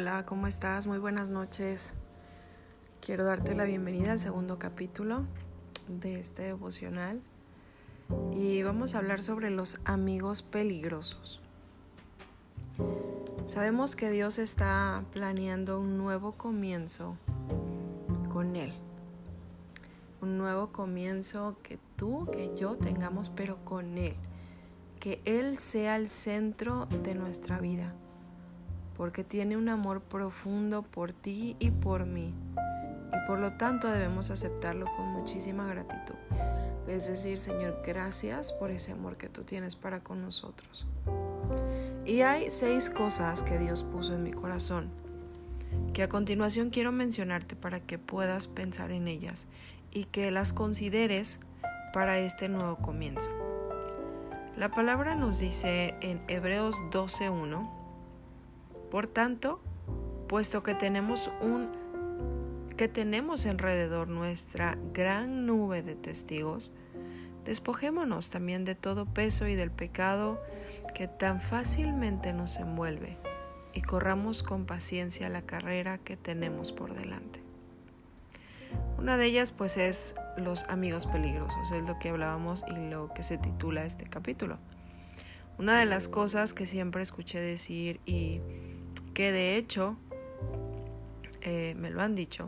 Hola, ¿cómo estás? Muy buenas noches. Quiero darte la bienvenida al segundo capítulo de este devocional y vamos a hablar sobre los amigos peligrosos. Sabemos que Dios está planeando un nuevo comienzo con Él. Un nuevo comienzo que tú, que yo tengamos, pero con Él. Que Él sea el centro de nuestra vida porque tiene un amor profundo por ti y por mí, y por lo tanto debemos aceptarlo con muchísima gratitud. Es decir, Señor, gracias por ese amor que tú tienes para con nosotros. Y hay seis cosas que Dios puso en mi corazón, que a continuación quiero mencionarte para que puedas pensar en ellas y que las consideres para este nuevo comienzo. La palabra nos dice en Hebreos 12.1, por tanto, puesto que tenemos un que tenemos alrededor nuestra gran nube de testigos, despojémonos también de todo peso y del pecado que tan fácilmente nos envuelve y corramos con paciencia la carrera que tenemos por delante. Una de ellas pues es los amigos peligrosos, es lo que hablábamos y lo que se titula este capítulo. Una de las cosas que siempre escuché decir y que de hecho eh, me lo han dicho,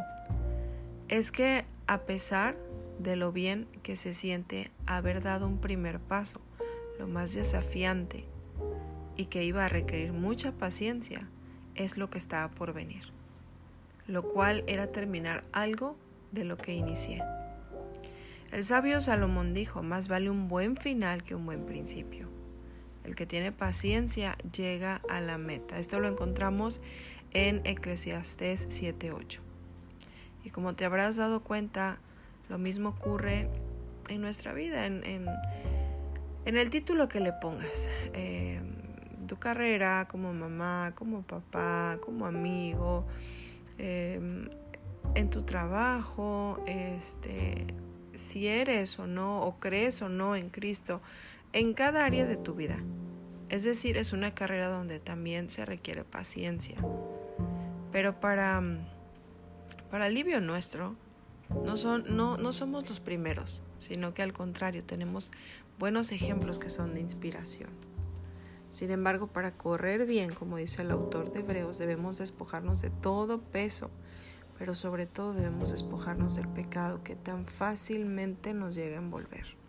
es que a pesar de lo bien que se siente haber dado un primer paso, lo más desafiante y que iba a requerir mucha paciencia, es lo que estaba por venir, lo cual era terminar algo de lo que inicié. El sabio Salomón dijo, más vale un buen final que un buen principio. El que tiene paciencia llega a la meta. Esto lo encontramos en Eclesiastés 7.8. Y como te habrás dado cuenta, lo mismo ocurre en nuestra vida, en, en, el título que le pongas. Eh, tu carrera como mamá, como papá, como amigo, em, en tu trabajo, este, si eres o no, o crees o no en Cristo, en cada área de tu vida. Es decir, es una carrera donde también se requiere paciencia. Pero para, para alivio nuestro, no, son, no, no somos los primeros, sino que al contrario, tenemos buenos ejemplos que son de inspiración. Sin embargo, para correr bien, como dice el autor de Hebreos, debemos despojarnos de todo peso, pero sobre todo debemos despojarnos del pecado que tan fácilmente nos llega a envolver.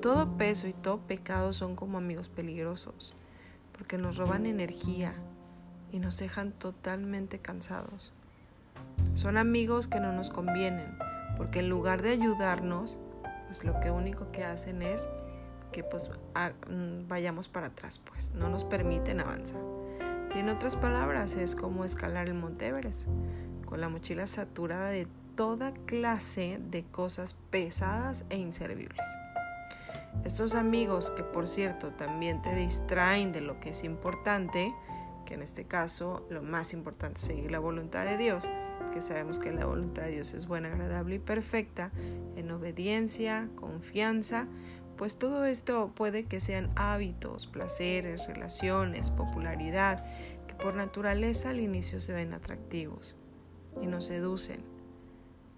Todo peso y todo pecado son como amigos peligrosos, porque nos roban energía y nos dejan totalmente cansados. Son amigos que no nos convienen, porque en lugar de ayudarnos, pues lo que único que hacen es que pues mm, vayamos para atrás, pues no nos permiten avanzar. Y en otras palabras, es como escalar el Monte Everest, con la mochila saturada de toda clase de cosas pesadas e inservibles. Estos amigos que por cierto también te distraen de lo que es importante, que en este caso lo más importante es seguir la voluntad de Dios, que sabemos que la voluntad de Dios es buena, agradable y perfecta, en obediencia, confianza, pues todo esto puede que sean hábitos, placeres, relaciones, popularidad, que por naturaleza al inicio se ven atractivos y nos seducen,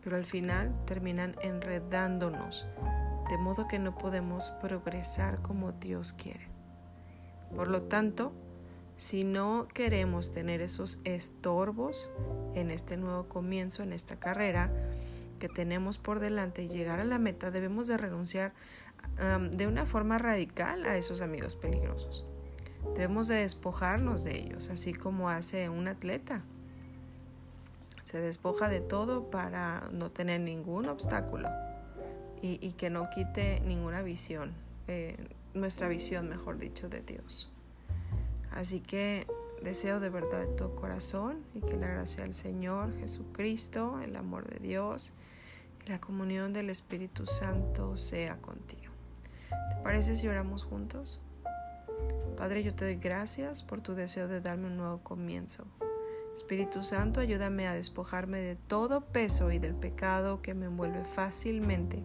pero al final terminan enredándonos de modo que no podemos progresar como Dios quiere. Por lo tanto, si no queremos tener esos estorbos en este nuevo comienzo, en esta carrera que tenemos por delante y llegar a la meta, debemos de renunciar de una forma radical a esos amigos peligrosos. Debemos de despojarnos de ellos, así como hace un atleta. Se despoja de todo para no tener ningún obstáculo y, que no quite ninguna visión, eh, nuestra visión, mejor dicho, de Dios. Así que deseo de verdad de tu corazón y que la gracia del Señor Jesucristo, el amor de Dios la comunión del Espíritu Santo sea contigo. ¿Te parece si oramos juntos? Padre, yo te doy gracias por tu deseo de darme un nuevo comienzo. Espíritu Santo, ayúdame a despojarme de todo peso y del pecado que me envuelve fácilmente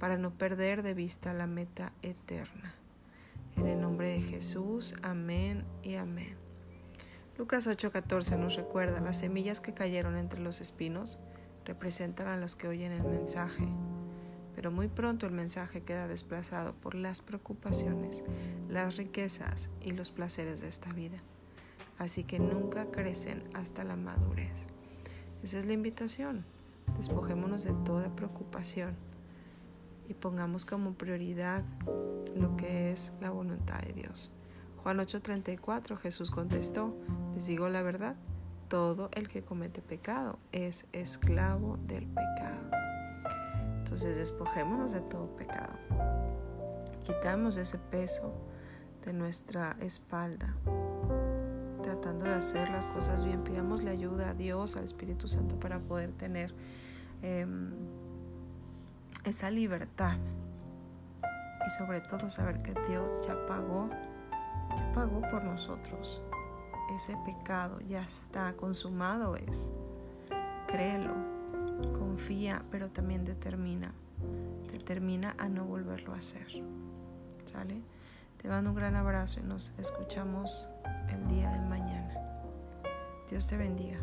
para no perder de vista la meta eterna. En el nombre de Jesús, amén y amén. Lucas 8:14 nos recuerda, las semillas que cayeron entre los espinos representan a los que oyen el mensaje, pero muy pronto el mensaje queda desplazado por las preocupaciones, las riquezas y los placeres de esta vida. Así que nunca crecen hasta la madurez. Esa es la invitación. Despojémonos de toda preocupación y pongamos como prioridad lo que es la voluntad de Dios. Juan 8:34 Jesús contestó, les digo la verdad, todo el que comete pecado es esclavo del pecado. Entonces despojémonos de todo pecado. Quitamos ese peso de nuestra espalda, tratando de hacer las cosas bien. Pidámosle ayuda a Dios, al Espíritu Santo, para poder tener em, esa libertad. Y sobre todo saber que Dios ya pagó ya pagó por nosotros. Ese pecado ya está consumado es. Créelo, confía, pero también determina. Determina a no volverlo a hacer. ¿Sale? Te mando un gran abrazo y nos escuchamos el día de mañana. Dios te bendiga.